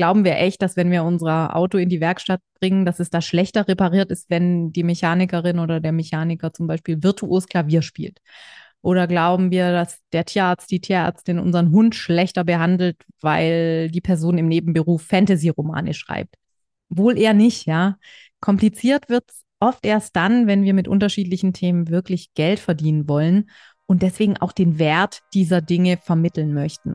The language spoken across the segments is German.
glauben wir echt, dass wenn wir unser Auto in die Werkstatt bringen, dass es da schlechter repariert ist, wenn die Mechanikerin oder der Mechaniker zum Beispiel virtuos Klavier spielt? Oder glauben wir, dass der Tierarzt, die Tierärztin unseren Hund schlechter behandelt, weil die Person im Nebenberuf Fantasy-Romane schreibt? Wohl eher nicht, ja. Kompliziert wird es oft erst dann, wenn wir mit unterschiedlichen Themen wirklich Geld verdienen wollen und deswegen auch den Wert dieser Dinge vermitteln möchten.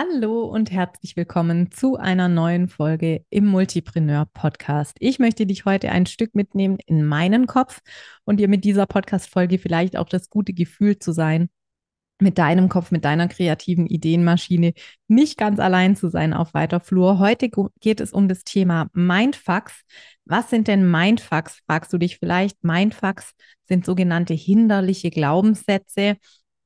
Hallo und herzlich willkommen zu einer neuen Folge im Multipreneur Podcast. Ich möchte dich heute ein Stück mitnehmen in meinen Kopf und dir mit dieser Podcast-Folge vielleicht auch das gute Gefühl zu sein, mit deinem Kopf, mit deiner kreativen Ideenmaschine nicht ganz allein zu sein auf weiter Flur. Heute geht es um das Thema Mindfucks. Was sind denn Mindfucks? Fragst du dich vielleicht. Mindfucks sind sogenannte hinderliche Glaubenssätze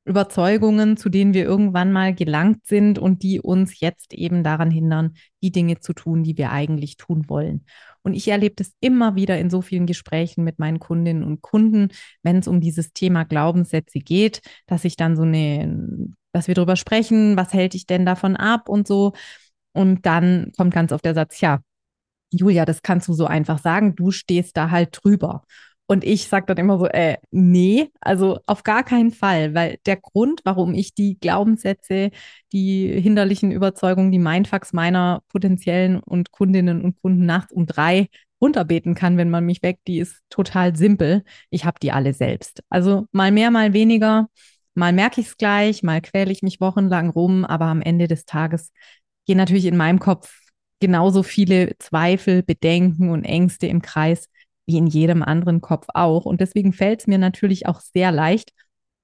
Überzeugungen, zu denen wir irgendwann mal gelangt sind und die uns jetzt eben daran hindern, die Dinge zu tun, die wir eigentlich tun wollen. Und ich erlebe das immer wieder in so vielen Gesprächen mit meinen Kundinnen und Kunden, wenn es um dieses Thema Glaubenssätze geht, dass ich dann so eine, dass wir darüber sprechen, was hält ich denn davon ab und so. Und dann kommt ganz oft der Satz, ja, Julia, das kannst du so einfach sagen, du stehst da halt drüber. Und ich sage dann immer so, äh, nee, also auf gar keinen Fall, weil der Grund, warum ich die Glaubenssätze, die hinderlichen Überzeugungen, die Mindfucks meiner potenziellen und Kundinnen und Kunden nachts um drei runterbeten kann, wenn man mich weckt, die ist total simpel. Ich habe die alle selbst. Also mal mehr, mal weniger. Mal merke ich es gleich, mal quäle ich mich wochenlang rum, aber am Ende des Tages gehen natürlich in meinem Kopf genauso viele Zweifel, Bedenken und Ängste im Kreis, wie in jedem anderen Kopf auch. Und deswegen fällt es mir natürlich auch sehr leicht,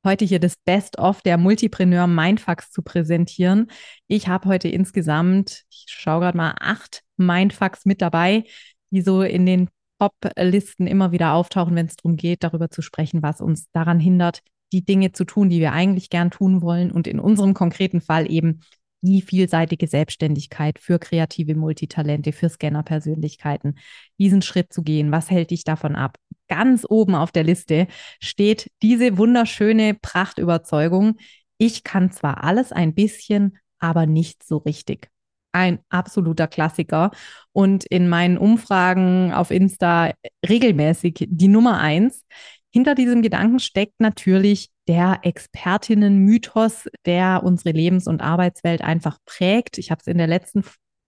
heute hier das Best-of der Multipreneur Mindfucks zu präsentieren. Ich habe heute insgesamt, ich schaue gerade mal, acht Mindfucks mit dabei, die so in den Top-Listen immer wieder auftauchen, wenn es darum geht, darüber zu sprechen, was uns daran hindert, die Dinge zu tun, die wir eigentlich gern tun wollen und in unserem konkreten Fall eben die vielseitige Selbstständigkeit für kreative Multitalente, für Scanner-Persönlichkeiten, diesen Schritt zu gehen. Was hält dich davon ab? Ganz oben auf der Liste steht diese wunderschöne Prachtüberzeugung. Ich kann zwar alles ein bisschen, aber nicht so richtig. Ein absoluter Klassiker und in meinen Umfragen auf Insta regelmäßig die Nummer eins. Hinter diesem Gedanken steckt natürlich der Expertinnen-Mythos, der unsere Lebens- und Arbeitswelt einfach prägt. Ich habe es in der letzten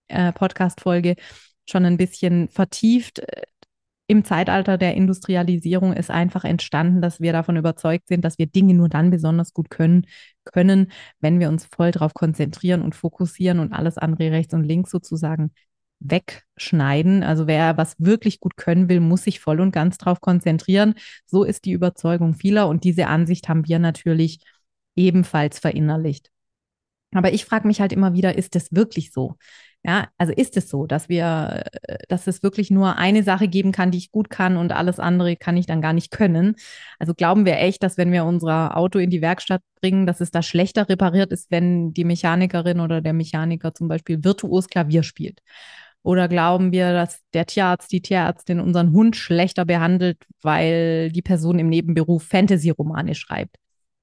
äh, Podcast-Folge schon ein bisschen vertieft. Im Zeitalter der Industrialisierung ist einfach entstanden, dass wir davon überzeugt sind, dass wir Dinge nur dann besonders gut können, können, wenn wir uns voll darauf konzentrieren und fokussieren und alles andere rechts und links sozusagen wegschneiden. Also wer was wirklich gut können will, muss sich voll und ganz darauf konzentrieren. So ist die Überzeugung vieler und diese Ansicht haben wir natürlich ebenfalls verinnerlicht. Aber ich frage mich halt immer wieder, ist das wirklich so? Ja, also ist es so, dass wir, dass es wirklich nur eine Sache geben kann, die ich gut kann und alles andere kann ich dann gar nicht können. Also glauben wir echt, dass wenn wir unser Auto in die Werkstatt bringen, dass es da schlechter repariert ist, wenn die Mechanikerin oder der Mechaniker zum Beispiel virtuos Klavier spielt. Oder glauben wir, dass der Tierarzt, die Tierärztin unseren Hund schlechter behandelt, weil die Person im Nebenberuf Fantasy-Romane schreibt?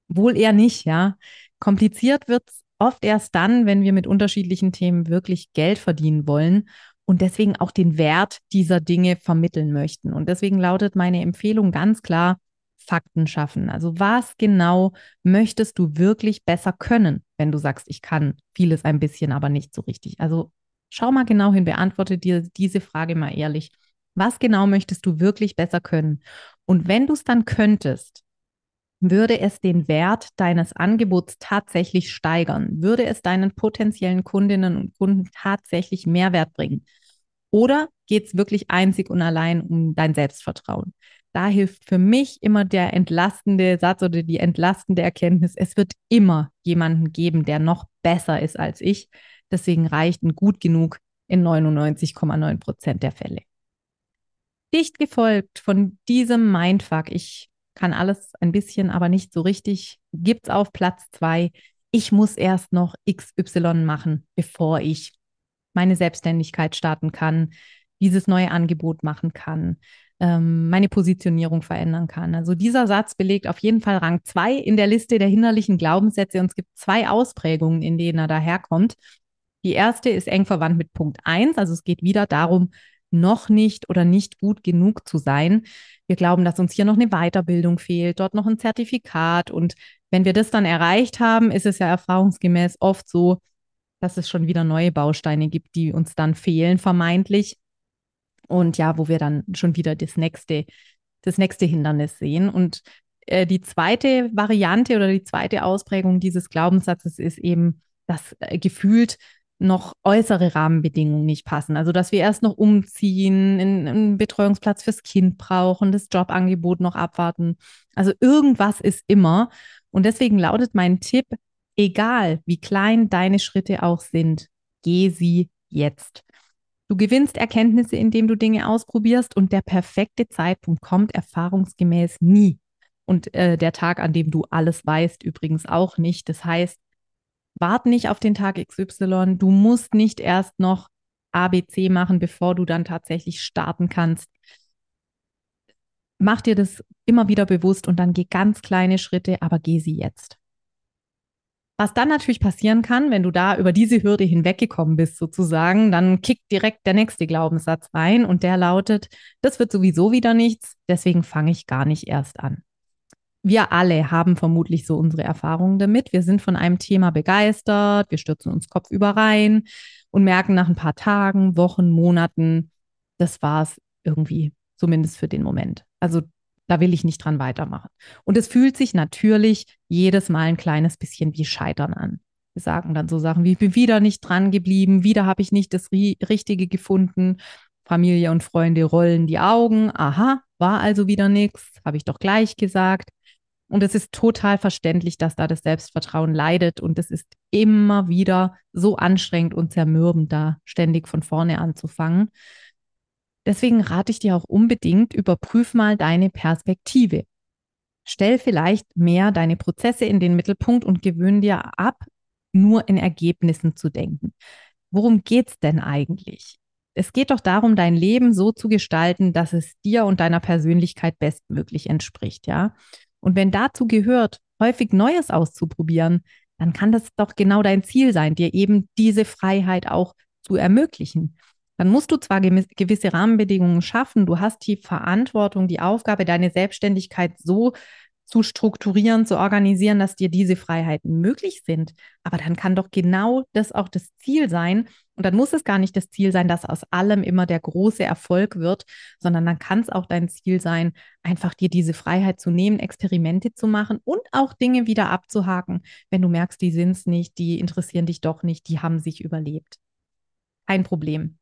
Wohl eher nicht, ja. Kompliziert wird es oft erst dann, wenn wir mit unterschiedlichen Themen wirklich Geld verdienen wollen und deswegen auch den Wert dieser Dinge vermitteln möchten. Und deswegen lautet meine Empfehlung ganz klar, Fakten schaffen. Also was genau möchtest du wirklich besser können, wenn du sagst, ich kann vieles ein bisschen, aber nicht so richtig. Also Schau mal genau hin, beantworte dir diese Frage mal ehrlich. Was genau möchtest du wirklich besser können? Und wenn du es dann könntest, würde es den Wert deines Angebots tatsächlich steigern? Würde es deinen potenziellen Kundinnen und Kunden tatsächlich Mehrwert bringen? Oder geht es wirklich einzig und allein um dein Selbstvertrauen? Da hilft für mich immer der entlastende Satz oder die entlastende Erkenntnis, es wird immer jemanden geben, der noch besser ist als ich. Deswegen reicht ein gut genug in 99,9 Prozent der Fälle. dicht gefolgt von diesem Mindfuck. Ich kann alles ein bisschen, aber nicht so richtig. Gibt's auf Platz zwei. Ich muss erst noch XY machen, bevor ich meine Selbstständigkeit starten kann, dieses neue Angebot machen kann, ähm, meine Positionierung verändern kann. Also dieser Satz belegt auf jeden Fall Rang zwei in der Liste der hinderlichen Glaubenssätze und es gibt zwei Ausprägungen, in denen er daherkommt. Die erste ist eng verwandt mit Punkt eins, also es geht wieder darum, noch nicht oder nicht gut genug zu sein. Wir glauben, dass uns hier noch eine Weiterbildung fehlt, dort noch ein Zertifikat. Und wenn wir das dann erreicht haben, ist es ja erfahrungsgemäß oft so, dass es schon wieder neue Bausteine gibt, die uns dann fehlen, vermeintlich. Und ja, wo wir dann schon wieder das nächste, das nächste Hindernis sehen. Und äh, die zweite Variante oder die zweite Ausprägung dieses Glaubenssatzes ist eben, dass äh, gefühlt noch äußere Rahmenbedingungen nicht passen. Also, dass wir erst noch umziehen, einen Betreuungsplatz fürs Kind brauchen, das Jobangebot noch abwarten. Also, irgendwas ist immer. Und deswegen lautet mein Tipp, egal wie klein deine Schritte auch sind, geh sie jetzt. Du gewinnst Erkenntnisse, indem du Dinge ausprobierst und der perfekte Zeitpunkt kommt erfahrungsgemäß nie. Und äh, der Tag, an dem du alles weißt, übrigens auch nicht. Das heißt, wart nicht auf den Tag XY. Du musst nicht erst noch ABC machen, bevor du dann tatsächlich starten kannst. Mach dir das immer wieder bewusst und dann geh ganz kleine Schritte, aber geh sie jetzt. Was dann natürlich passieren kann, wenn du da über diese Hürde hinweggekommen bist, sozusagen, dann kickt direkt der nächste Glaubenssatz rein und der lautet, das wird sowieso wieder nichts, deswegen fange ich gar nicht erst an. Wir alle haben vermutlich so unsere Erfahrungen damit. Wir sind von einem Thema begeistert, wir stürzen uns kopfüber rein und merken nach ein paar Tagen, Wochen, Monaten, das war es irgendwie, zumindest für den Moment. Also da will ich nicht dran weitermachen. Und es fühlt sich natürlich jedes Mal ein kleines bisschen wie Scheitern an. Wir sagen dann so Sachen wie, ich bin wieder nicht dran geblieben, wieder habe ich nicht das Richtige gefunden. Familie und Freunde rollen die Augen. Aha, war also wieder nichts, habe ich doch gleich gesagt. Und es ist total verständlich, dass da das Selbstvertrauen leidet. Und es ist immer wieder so anstrengend und zermürbend, da ständig von vorne anzufangen. Deswegen rate ich dir auch unbedingt, überprüf mal deine Perspektive. Stell vielleicht mehr deine Prozesse in den Mittelpunkt und gewöhn dir ab, nur in Ergebnissen zu denken. Worum geht es denn eigentlich? Es geht doch darum, dein Leben so zu gestalten, dass es dir und deiner Persönlichkeit bestmöglich entspricht, ja? Und wenn dazu gehört, häufig Neues auszuprobieren, dann kann das doch genau dein Ziel sein, dir eben diese Freiheit auch zu ermöglichen. Dann musst du zwar gewisse Rahmenbedingungen schaffen, du hast die Verantwortung, die Aufgabe, deine Selbstständigkeit so zu strukturieren, zu organisieren, dass dir diese Freiheiten möglich sind. Aber dann kann doch genau das auch das Ziel sein. Und dann muss es gar nicht das Ziel sein, dass aus allem immer der große Erfolg wird, sondern dann kann es auch dein Ziel sein, einfach dir diese Freiheit zu nehmen, Experimente zu machen und auch Dinge wieder abzuhaken, wenn du merkst, die sind es nicht, die interessieren dich doch nicht, die haben sich überlebt. Kein Problem.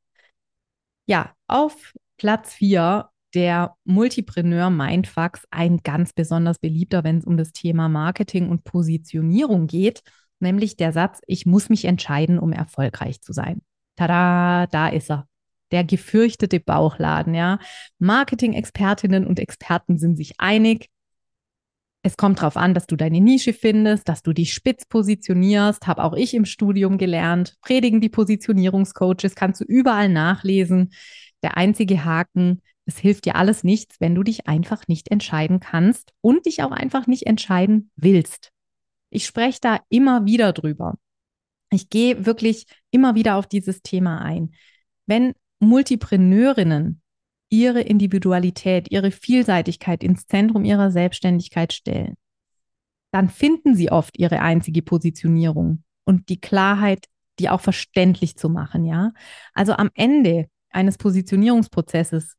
Ja, auf Platz 4 der Multipreneur Mindfucks, ein ganz besonders beliebter, wenn es um das Thema Marketing und Positionierung geht, nämlich der Satz, ich muss mich entscheiden, um erfolgreich zu sein. Tada, da ist er. Der gefürchtete Bauchladen, ja. Marketing-Expertinnen und Experten sind sich einig. Es kommt darauf an, dass du deine Nische findest, dass du dich spitz positionierst. Habe auch ich im Studium gelernt. Predigen die Positionierungscoaches, kannst du überall nachlesen. Der einzige Haken, es hilft dir alles nichts, wenn du dich einfach nicht entscheiden kannst und dich auch einfach nicht entscheiden willst. Ich spreche da immer wieder drüber. Ich gehe wirklich immer wieder auf dieses Thema ein. Wenn Multipreneurinnen ihre Individualität, ihre Vielseitigkeit ins Zentrum ihrer Selbstständigkeit stellen, dann finden sie oft ihre einzige Positionierung und die Klarheit, die auch verständlich zu machen, ja. Also am Ende eines Positionierungsprozesses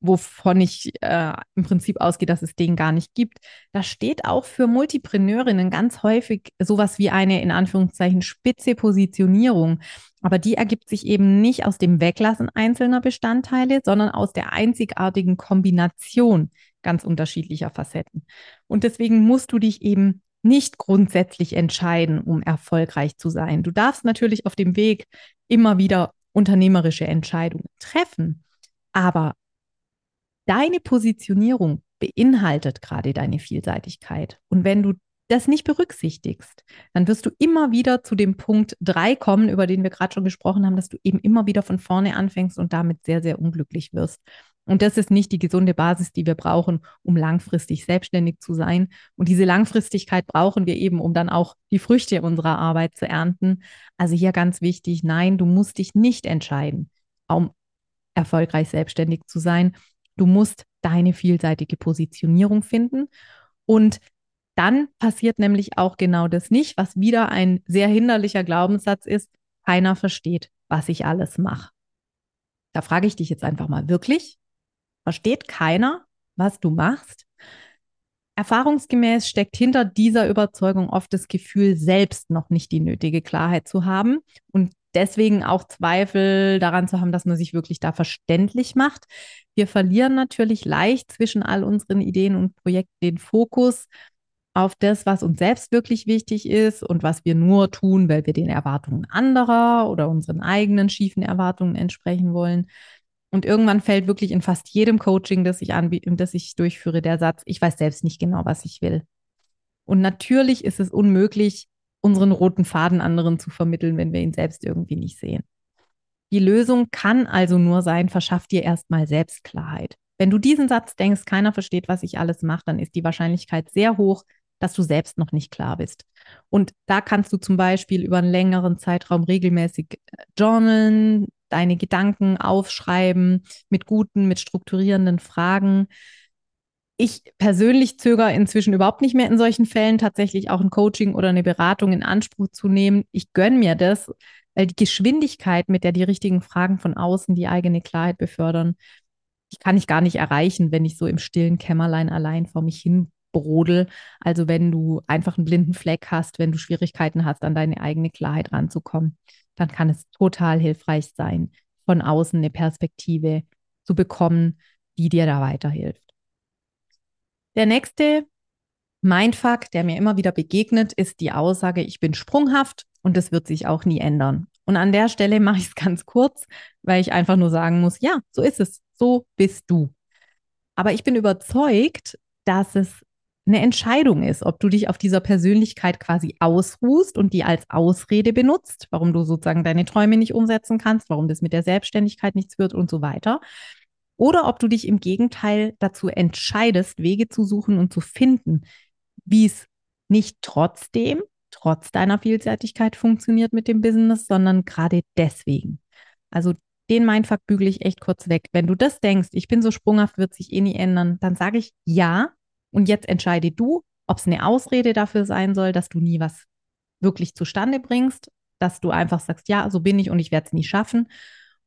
wovon ich äh, im Prinzip ausgehe, dass es den gar nicht gibt. Da steht auch für Multipreneurinnen ganz häufig sowas wie eine in Anführungszeichen spitze Positionierung. Aber die ergibt sich eben nicht aus dem Weglassen einzelner Bestandteile, sondern aus der einzigartigen Kombination ganz unterschiedlicher Facetten. Und deswegen musst du dich eben nicht grundsätzlich entscheiden, um erfolgreich zu sein. Du darfst natürlich auf dem Weg immer wieder unternehmerische Entscheidungen treffen. Aber deine Positionierung beinhaltet gerade deine Vielseitigkeit. Und wenn du das nicht berücksichtigst, dann wirst du immer wieder zu dem Punkt drei kommen, über den wir gerade schon gesprochen haben, dass du eben immer wieder von vorne anfängst und damit sehr, sehr unglücklich wirst. Und das ist nicht die gesunde Basis, die wir brauchen, um langfristig selbstständig zu sein. Und diese Langfristigkeit brauchen wir eben, um dann auch die Früchte unserer Arbeit zu ernten. Also hier ganz wichtig, nein, du musst dich nicht entscheiden, um erfolgreich selbstständig zu sein. Du musst deine vielseitige Positionierung finden. Und dann passiert nämlich auch genau das nicht, was wieder ein sehr hinderlicher Glaubenssatz ist. Keiner versteht, was ich alles mache. Da frage ich dich jetzt einfach mal wirklich, versteht keiner, was du machst? Erfahrungsgemäß steckt hinter dieser Überzeugung oft das Gefühl, selbst noch nicht die nötige Klarheit zu haben und deswegen auch Zweifel daran zu haben, dass man sich wirklich da verständlich macht. Wir verlieren natürlich leicht zwischen all unseren Ideen und Projekten den Fokus auf das, was uns selbst wirklich wichtig ist und was wir nur tun, weil wir den Erwartungen anderer oder unseren eigenen schiefen Erwartungen entsprechen wollen. Und irgendwann fällt wirklich in fast jedem Coaching, das ich anbiete, das ich durchführe, der Satz, ich weiß selbst nicht genau, was ich will. Und natürlich ist es unmöglich, unseren roten Faden anderen zu vermitteln, wenn wir ihn selbst irgendwie nicht sehen. Die Lösung kann also nur sein, verschaff dir erstmal Selbstklarheit. Wenn du diesen Satz denkst, keiner versteht, was ich alles mache, dann ist die Wahrscheinlichkeit sehr hoch, dass du selbst noch nicht klar bist. Und da kannst du zum Beispiel über einen längeren Zeitraum regelmäßig äh, journalen, deine Gedanken aufschreiben mit guten, mit strukturierenden Fragen. Ich persönlich zögere inzwischen überhaupt nicht mehr in solchen Fällen tatsächlich auch ein Coaching oder eine Beratung in Anspruch zu nehmen. Ich gönne mir das, weil die Geschwindigkeit, mit der die richtigen Fragen von außen die eigene Klarheit befördern, die kann ich gar nicht erreichen, wenn ich so im stillen Kämmerlein allein vor mich hin brodel. Also wenn du einfach einen blinden Fleck hast, wenn du Schwierigkeiten hast, an deine eigene Klarheit ranzukommen dann kann es total hilfreich sein, von außen eine Perspektive zu bekommen, die dir da weiterhilft. Der nächste Mindfuck, der mir immer wieder begegnet, ist die Aussage, ich bin sprunghaft und das wird sich auch nie ändern. Und an der Stelle mache ich es ganz kurz, weil ich einfach nur sagen muss, ja, so ist es, so bist du. Aber ich bin überzeugt, dass es eine Entscheidung ist, ob du dich auf dieser Persönlichkeit quasi ausruhst und die als Ausrede benutzt, warum du sozusagen deine Träume nicht umsetzen kannst, warum das mit der Selbstständigkeit nichts wird und so weiter. Oder ob du dich im Gegenteil dazu entscheidest, Wege zu suchen und zu finden, wie es nicht trotzdem, trotz deiner Vielseitigkeit funktioniert mit dem Business, sondern gerade deswegen. Also den Mindfuck bügele ich echt kurz weg. Wenn du das denkst, ich bin so sprunghaft, wird sich eh nie ändern, dann sage ich ja, und jetzt entscheide du, ob es eine Ausrede dafür sein soll, dass du nie was wirklich zustande bringst, dass du einfach sagst, ja, so bin ich und ich werde es nie schaffen.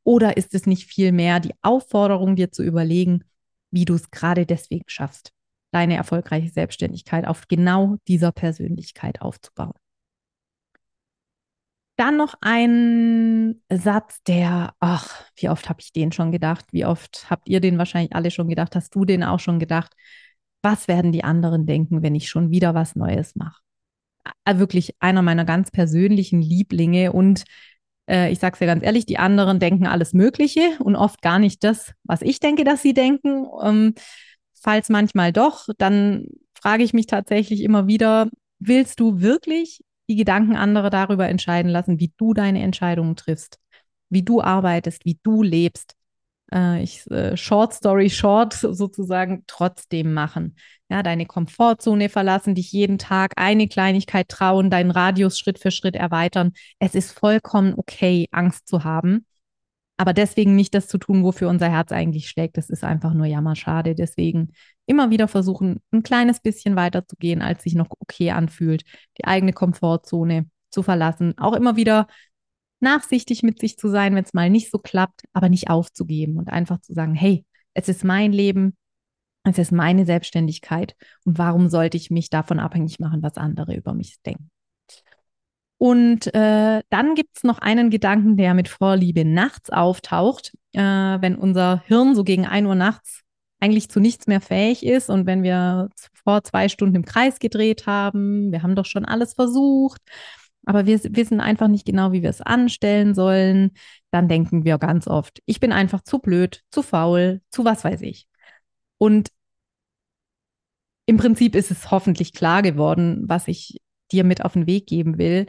Oder ist es nicht vielmehr die Aufforderung, dir zu überlegen, wie du es gerade deswegen schaffst, deine erfolgreiche Selbstständigkeit auf genau dieser Persönlichkeit aufzubauen? Dann noch ein Satz, der, ach, wie oft habe ich den schon gedacht? Wie oft habt ihr den wahrscheinlich alle schon gedacht? Hast du den auch schon gedacht? was werden die anderen denken, wenn ich schon wieder was Neues mache? Wirklich einer meiner ganz persönlichen Lieblinge und äh, ich sage es ja ganz ehrlich, die anderen denken alles Mögliche und oft gar nicht das, was ich denke, dass sie denken. Ähm, falls manchmal doch, dann frage ich mich tatsächlich immer wieder, willst du wirklich die Gedanken anderer darüber entscheiden lassen, wie du deine Entscheidungen triffst, wie du arbeitest, wie du lebst? Äh, ich, äh, Short Story Short sozusagen trotzdem machen. Ja, deine Komfortzone verlassen, dich jeden Tag eine Kleinigkeit trauen, deinen Radius Schritt für Schritt erweitern. Es ist vollkommen okay, Angst zu haben. Aber deswegen nicht das zu tun, wofür unser Herz eigentlich schlägt. Das ist einfach nur jammerschade. Deswegen immer wieder versuchen, ein kleines bisschen weiter zu gehen, als sich noch okay anfühlt, die eigene Komfortzone zu verlassen. Auch immer wieder nachsichtig mit sich zu sein, wenn es mal nicht so klappt, aber nicht aufzugeben und einfach zu sagen, hey, es ist mein Leben, es ist meine Selbstständigkeit und warum sollte ich mich davon abhängig machen, was andere über mich denken? Und äh, dann gibt es noch einen Gedanken, der mit Vorliebe nachts auftaucht, äh, wenn unser Hirn so gegen 1 Uhr nachts eigentlich zu nichts mehr fähig ist und wenn wir vor zwei Stunden im Kreis gedreht haben, wir haben doch schon alles versucht, aber wir wissen einfach nicht genau, wie wir es anstellen sollen, dann denken wir ganz oft, ich bin einfach zu blöd, zu faul, zu was weiß ich. Und im Prinzip ist es hoffentlich klar geworden, was ich dir mit auf den Weg geben will.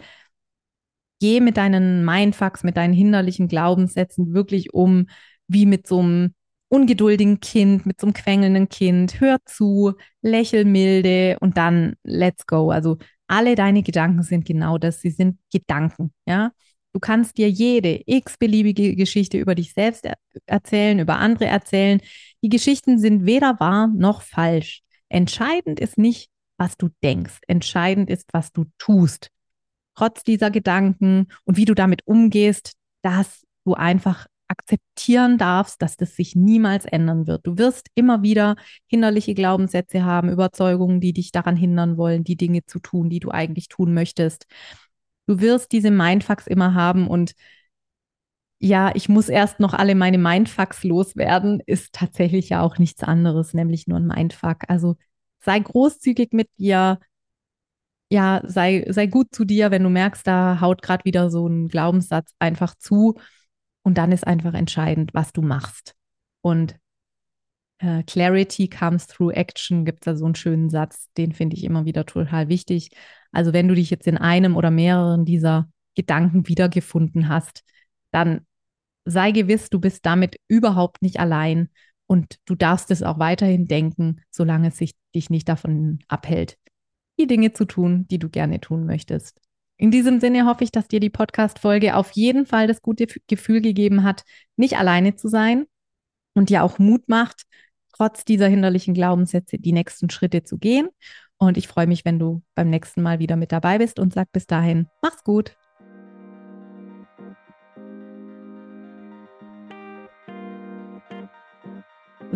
Geh mit deinen Mindfucks, mit deinen hinderlichen Glaubenssätzen wirklich um, wie mit so einem ungeduldigen Kind, mit so einem quengelnden Kind. Hör zu, lächel milde und dann let's go. Also alle deine Gedanken sind genau das. Sie sind Gedanken, ja. Du kannst dir jede x-beliebige Geschichte über dich selbst er erzählen, über andere erzählen. Die Geschichten sind weder wahr noch falsch. Entscheidend ist nicht, was du denkst. Entscheidend ist, was du tust. Trotz dieser Gedanken und wie du damit umgehst, dass du einfach akzeptieren darfst, dass das sich niemals ändern wird. Du wirst immer wieder hinderliche Glaubenssätze haben, Überzeugungen, die dich daran hindern wollen, die Dinge zu tun, die du eigentlich tun möchtest. Du wirst diese Mindfucks immer haben und ja, ich muss erst noch alle meine Mindfucks loswerden, ist tatsächlich ja auch nichts anderes, nämlich nur ein Mindfuck. Also sei großzügig mit dir. Ja, sei, sei gut zu dir, wenn du merkst, da haut gerade wieder so ein Glaubenssatz einfach zu. Und dann ist einfach entscheidend, was du machst. Und äh, Clarity comes through action, gibt es da so einen schönen Satz, den finde ich immer wieder total wichtig. Also wenn du dich jetzt in einem oder mehreren dieser Gedanken wiedergefunden hast, dann sei gewiss, du bist damit überhaupt nicht allein und du darfst es auch weiterhin denken, solange es sich, dich nicht davon abhält, die Dinge zu tun, die du gerne tun möchtest. In diesem Sinne hoffe ich, dass dir die Podcast-Folge auf jeden Fall das gute Gefühl gegeben hat, nicht alleine zu sein und dir auch Mut macht, trotz dieser hinderlichen Glaubenssätze die nächsten Schritte zu gehen. Und ich freue mich, wenn du beim nächsten Mal wieder mit dabei bist und sag bis dahin, mach's gut.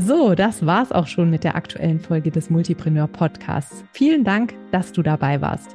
So, das war's auch schon mit der aktuellen Folge des Multipreneur Podcasts. Vielen Dank, dass du dabei warst.